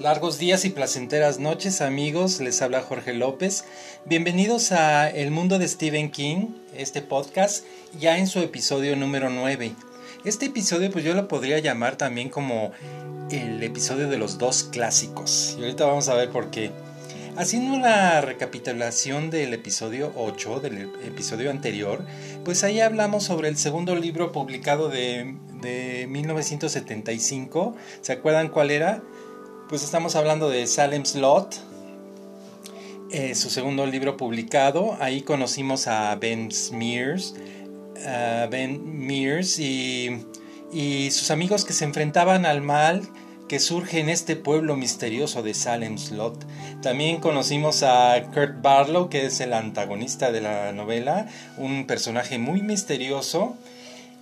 Largos días y placenteras noches amigos, les habla Jorge López. Bienvenidos a El Mundo de Stephen King, este podcast, ya en su episodio número 9. Este episodio pues yo lo podría llamar también como el episodio de los dos clásicos. Y ahorita vamos a ver por qué. Haciendo una recapitulación del episodio 8, del episodio anterior, pues ahí hablamos sobre el segundo libro publicado de, de 1975. ¿Se acuerdan cuál era? Pues estamos hablando de Salem Slot, eh, su segundo libro publicado. Ahí conocimos a Ben Mears, Ben y, y, sus amigos que se enfrentaban al mal que surge en este pueblo misterioso de Salem Slot. También conocimos a Kurt Barlow, que es el antagonista de la novela, un personaje muy misterioso.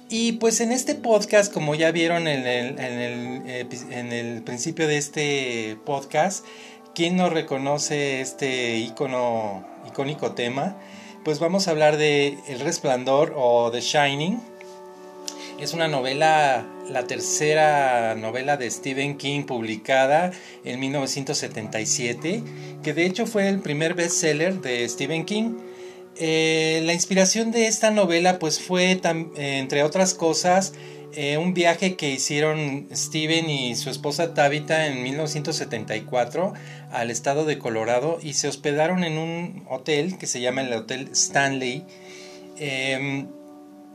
Y pues en este podcast, como ya vieron en el, principio de este podcast, ¿quién no reconoce este icono, icónico tema? Pues vamos a hablar de El Resplandor o The Shining. Es una novela, la tercera novela de Stephen King publicada en 1977, que de hecho fue el primer bestseller de Stephen King. Eh, la inspiración de esta novela pues fue, eh, entre otras cosas, eh, un viaje que hicieron Steven y su esposa Tabitha en 1974 al estado de Colorado y se hospedaron en un hotel que se llama el Hotel Stanley. Em,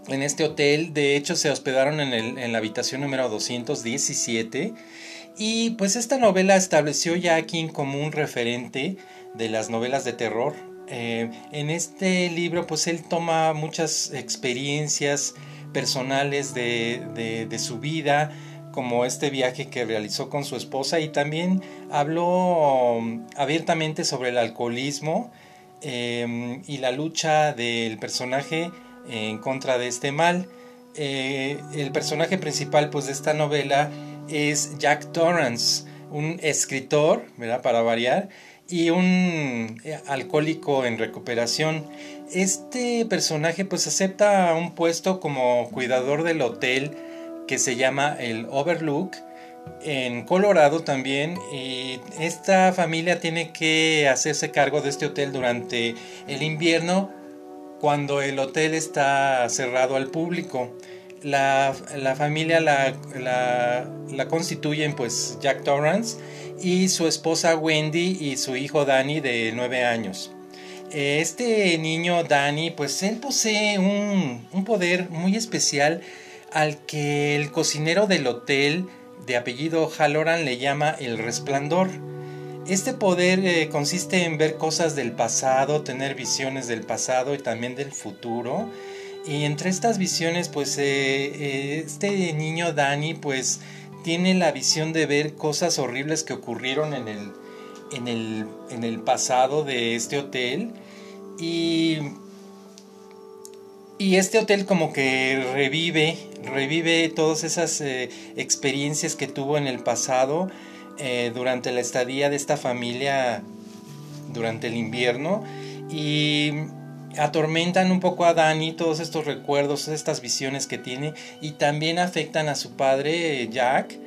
en este hotel, de hecho, se hospedaron en, la habitación número 217 y pues esta novela estableció ya a King como un referente de las novelas de terror eh, en este libro pues él toma muchas experiencias personales de, su vida, como este viaje que realizó con su esposa y también habló um, abiertamente sobre el alcoholismo em, y la lucha del personaje en contra de este mal. Eh, el personaje principal pues de esta novela es Jack Torrance, un escritor, ¿verdad? Para variar, y un eh, alcohólico en recuperación. Este personaje pues acepta un puesto como cuidador del hotel que se llama el Overlook en Colorado también y esta familia tiene que hacerse cargo de este hotel durante el invierno cuando el hotel está cerrado al público. La, familia la, la, la constituyen pues Jack Torrance y su esposa Wendy y su hijo Danny de 9 años. Este niño Danny, pues él posee un, poder muy especial al que el cocinero del hotel de apellido Halloran le llama el resplandor. Este poder eh, consiste en ver cosas del pasado, tener visiones del pasado y también del futuro. Y entre estas visiones, pues eh, eh, este niño Danny, pues tiene la visión de ver cosas horribles que ocurrieron en el, en el, en el pasado de este hotel. Y, y este hotel como que revive, revive todas esas eh, experiencias que tuvo en el pasado eh, durante la estadía de esta familia durante el invierno. Y atormentan un poco a Dani todos estos recuerdos, estas visiones que tiene y también afectan a su padre Jack,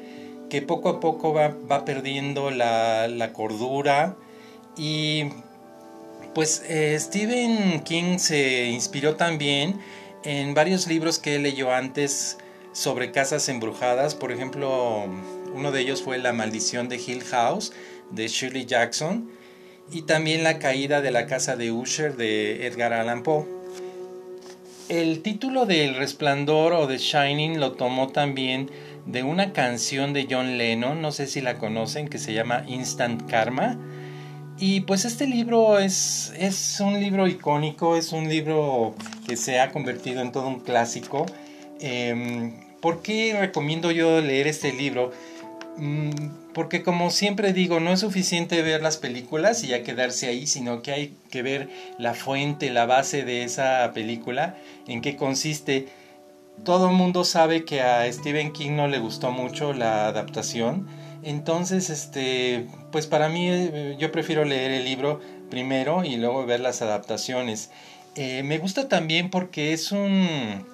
que poco a poco va, perdiendo la, cordura. Y pues eh, Stephen King se inspiró también en varios libros que leyó antes sobre casas embrujadas, por ejemplo uno de ellos fue La maldición de Hill House de Shirley Jackson, y también La caída de la casa de Usher de Edgar Allan Poe. El título de El Resplandor o The Shining lo tomó también de una canción de John Lennon, no sé si la conocen, que se llama Instant Karma. Y pues este libro es, es un libro icónico, es un libro que se ha convertido en todo un clásico. Eh, ¿Por qué recomiendo yo leer este libro? Mm, porque como siempre digo, no es suficiente ver las películas y ya quedarse ahí, sino que hay que ver la fuente, la base de esa película, en qué consiste. Todo el mundo sabe que a Stephen King no le gustó mucho la adaptación, entonces, este, pues para mí eh, yo prefiero leer el libro primero y luego ver las adaptaciones. Eh, me gusta también porque es un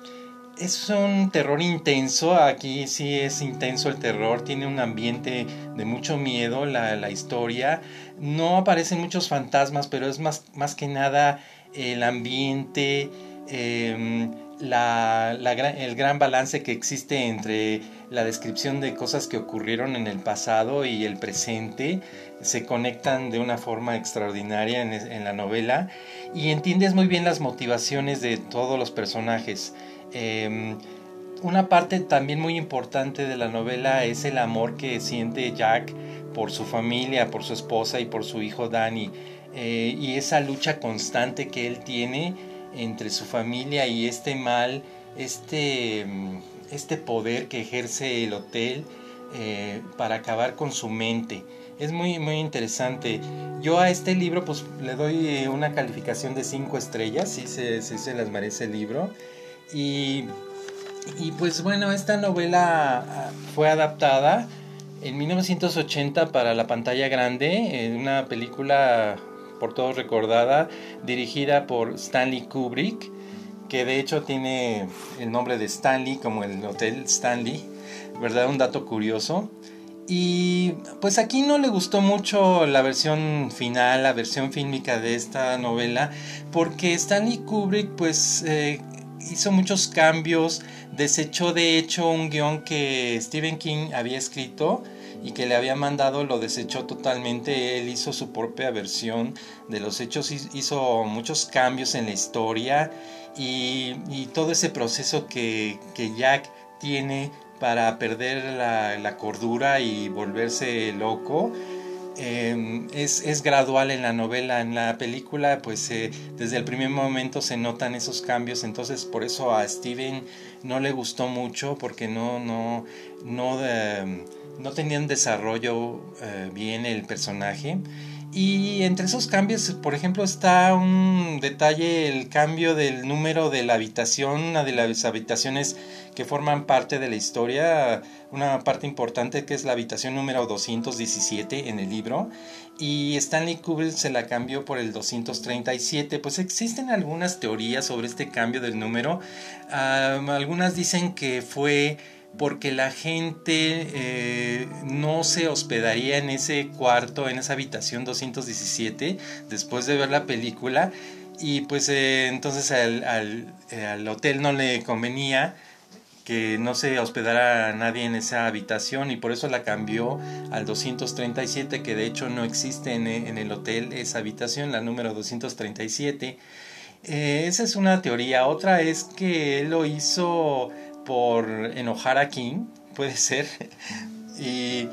es un terror intenso, aquí sí es intenso el terror, tiene un ambiente de mucho miedo la, historia, no aparecen muchos fantasmas, pero es más, más que nada el ambiente, em, la, el gran balance que existe entre la descripción de cosas que ocurrieron en el pasado y el presente se conectan de una forma extraordinaria en, la novela y entiendes muy bien las motivaciones de todos los personajes. Em, una parte también muy importante de la novela es el amor que siente Jack por su familia, por su esposa y por su hijo Danny. Eh, y esa lucha constante que él tiene entre su familia y este mal, este, mm, este poder que ejerce el hotel eh, para acabar con su mente. Es muy, muy interesante. Yo a este libro pues le doy eh, una calificación de 5 estrellas, si se, se las merece el libro. Y, y pues bueno, esta novela ah, fue adaptada en 1980 para la pantalla grande, en una película por todos recordada, dirigida por Stanley Kubrick, que de hecho tiene el nombre de Stanley como el Hotel Stanley, ¿verdad? Un dato curioso. Y pues aquí no le gustó mucho la versión final, la versión fílmica de esta novela, porque Stanley Kubrick pues eh, hizo muchos cambios, desechó de hecho un guion que Stephen King había escrito y que le había mandado lo desechó totalmente. Él hizo su propia versión de los hechos, hizo muchos cambios en la historia y, todo ese proceso que, Jack tiene para perder la, cordura y volverse loco. Em, es, gradual en la novela, en la película, pues eh, desde el primer momento se notan esos cambios, entonces por eso a Steven no le gustó mucho porque no, no, no, em, no tenían desarrollo eh, bien el personaje. Y entre esos cambios, por ejemplo, está un detalle, el cambio del número de la habitación, una de las habitaciones que forman parte de la historia, una parte importante que es la habitación número 217 en el libro, y Stanley Kubrick se la cambió por el 237. Pues existen algunas teorías sobre este cambio del número. Algunas dicen que fue porque la gente eh, no se hospedaría en ese cuarto, en esa habitación 217, después de ver la película, y pues eh, entonces al, eh, al, hotel no le convenía que no se hospedara nadie en esa habitación y por eso la cambió al 237 que de hecho no existe en, en el hotel esa habitación la número 237 esa es una teoría. Otra es que él lo hizo por enojar a King, puede ser. y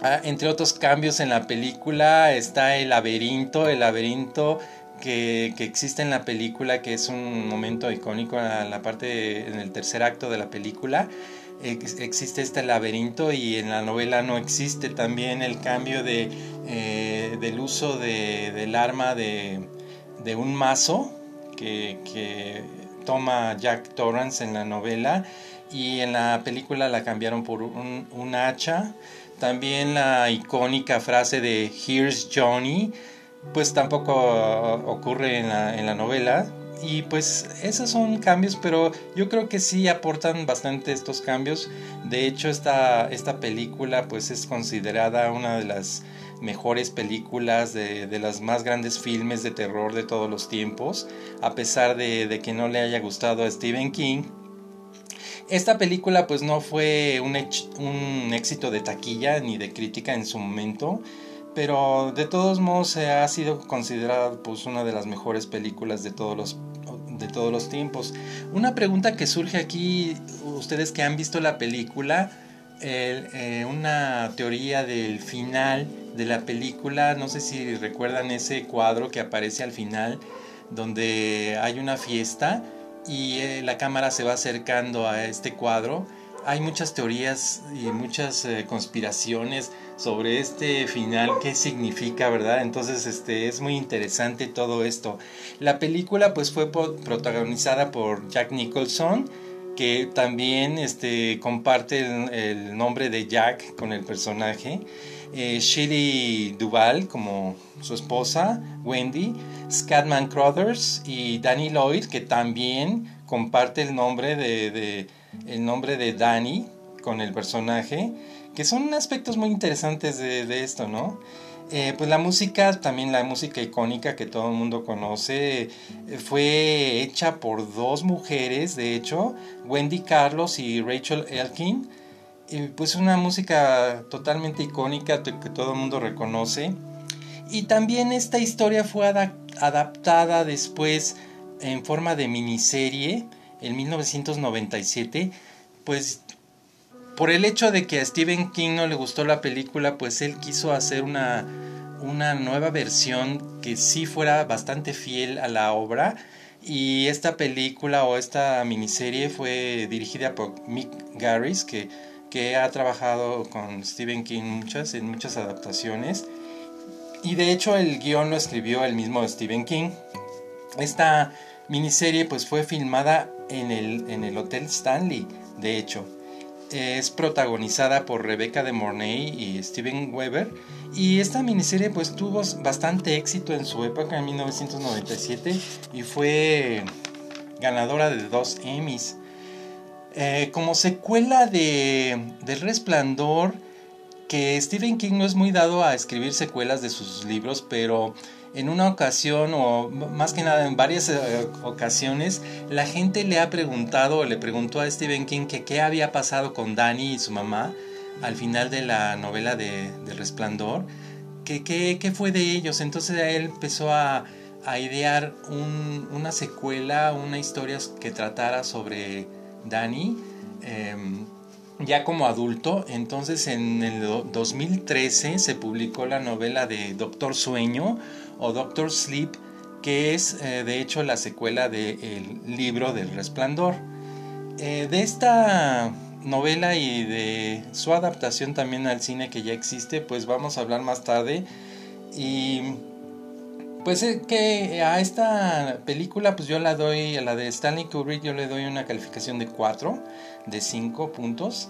ah, entre otros cambios en la película está el laberinto, el laberinto que, existe en la película, que es un momento icónico en la parte, en el tercer acto de la película. existe este laberinto y en la novela no existe también el cambio de, eh, del uso de, del arma de, de un mazo que, que toma Jack Torrance en la novela y en la película la cambiaron por un, hacha. También la icónica frase de Here's Johnny, pues tampoco ocurre en la, en la novela. Y pues esos son cambios, pero yo creo que sí aportan bastante estos cambios. De hecho, esta, esta película pues es considerada una de las mejores películas, de, de las más grandes filmes de terror de todos los tiempos, a pesar de, que no le haya gustado a Stephen King. Esta película pues no fue un, un éxito de taquilla ni de crítica en su momento, pero de todos modos ha sido considerada pues una de las mejores películas de todos los de todos los tiempos. Una pregunta que surge aquí, ustedes que han visto la película, eh, una teoría del final de la película, no sé si recuerdan ese cuadro que aparece al final, donde hay una fiesta y eh, la cámara se va acercando a este cuadro. Hay muchas teorías y muchas eh, conspiraciones sobre este final, qué significa, ¿verdad? Entonces, este es muy interesante todo esto. La película pues fue protagonizada por Jack Nicholson, que también este, comparte el, nombre de Jack con el personaje. Eh, Shirley Duval como su esposa, Wendy, Scatman Crothers y Danny Lloyd, que también comparte el nombre de, el nombre de Danny con el personaje, que son aspectos muy interesantes de, esto, ¿no? Eh, pues la música, también la música icónica que todo el mundo conoce, eh, fue hecha por dos mujeres, de hecho, Wendy Carlos y Rachel Elkin. pues una música totalmente icónica que todo el mundo reconoce. Y también esta historia fue adaptada después en forma de miniserie en 1997, pues por el hecho de que a Stephen King no le gustó la película, pues él quiso hacer una, una nueva versión que sí fuera bastante fiel a la obra. Y esta película o esta miniserie fue dirigida por Mick Garris, que, que ha trabajado con Stephen King muchas, en muchas adaptaciones. Y de hecho el guion lo escribió el mismo Stephen King. Esta miniserie pues fue filmada en el, en el Hotel Stanley, de hecho. Es protagonizada por Rebecca de Mornay y Steven Weber. Y esta miniserie pues tuvo bastante éxito en su época, en 1997, y fue ganadora de dos Emmys. Eh, como secuela de, del Resplandor, que Stephen King no es muy dado a escribir secuelas de sus libros, pero en una ocasión o más que nada en varias eh, ocasiones la gente le ha preguntado o le preguntó a Stephen King que qué había pasado con Danny y su mamá al final de la novela de, Resplandor, que qué fue de ellos. Entonces él empezó a, idear una secuela, una historia que tratara sobre Danny. Em, ya como adulto, entonces en el 2013 se publicó la novela de Doctor Sueño o Doctor Sleep, que es eh, de hecho la secuela del libro del resplandor. Eh, de esta novela y de su adaptación también al cine que ya existe, pues vamos a hablar más tarde. Y pues eh, que a esta película pues yo la doy, a la de Stanley Kubrick yo le doy una calificación de 4 de 5 puntos.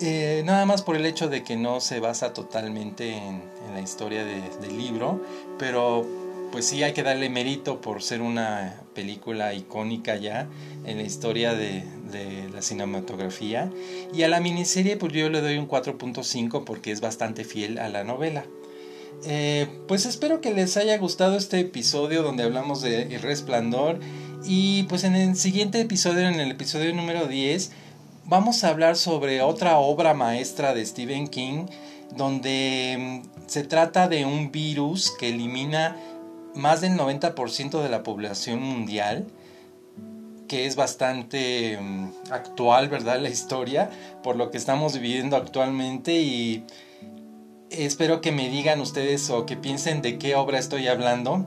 Eh, nada más por el hecho de que no se basa totalmente en, la historia del libro, pero pues sí hay que darle mérito por ser una película icónica ya en la historia de, la cinematografía. Y a la miniserie pues yo le doy un 4.5 porque es bastante fiel a la novela. Eh, pues espero que les haya gustado este episodio donde hablamos de El Resplandor. Y pues en el siguiente episodio, en el episodio número 10, vamos a hablar sobre otra obra maestra de Stephen King, donde mm, se trata de un virus que elimina más del 90% de la población mundial, que es bastante mm, actual, ¿verdad? La historia, por lo que estamos viviendo actualmente y espero que me digan ustedes o que piensen de qué obra estoy hablando.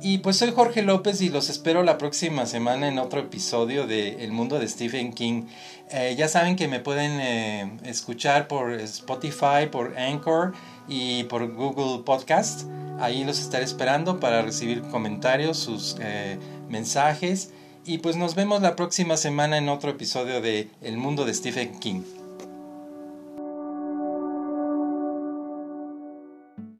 Y pues soy Jorge López y los espero la próxima semana en otro episodio de El Mundo de Stephen King. Eh, ya saben que me pueden eh, escuchar por Spotify, por Anchor y por Google Podcast. Ahí los estaré esperando para recibir comentarios, sus eh, mensajes. Y pues nos vemos la próxima semana en otro episodio de El Mundo de Stephen King.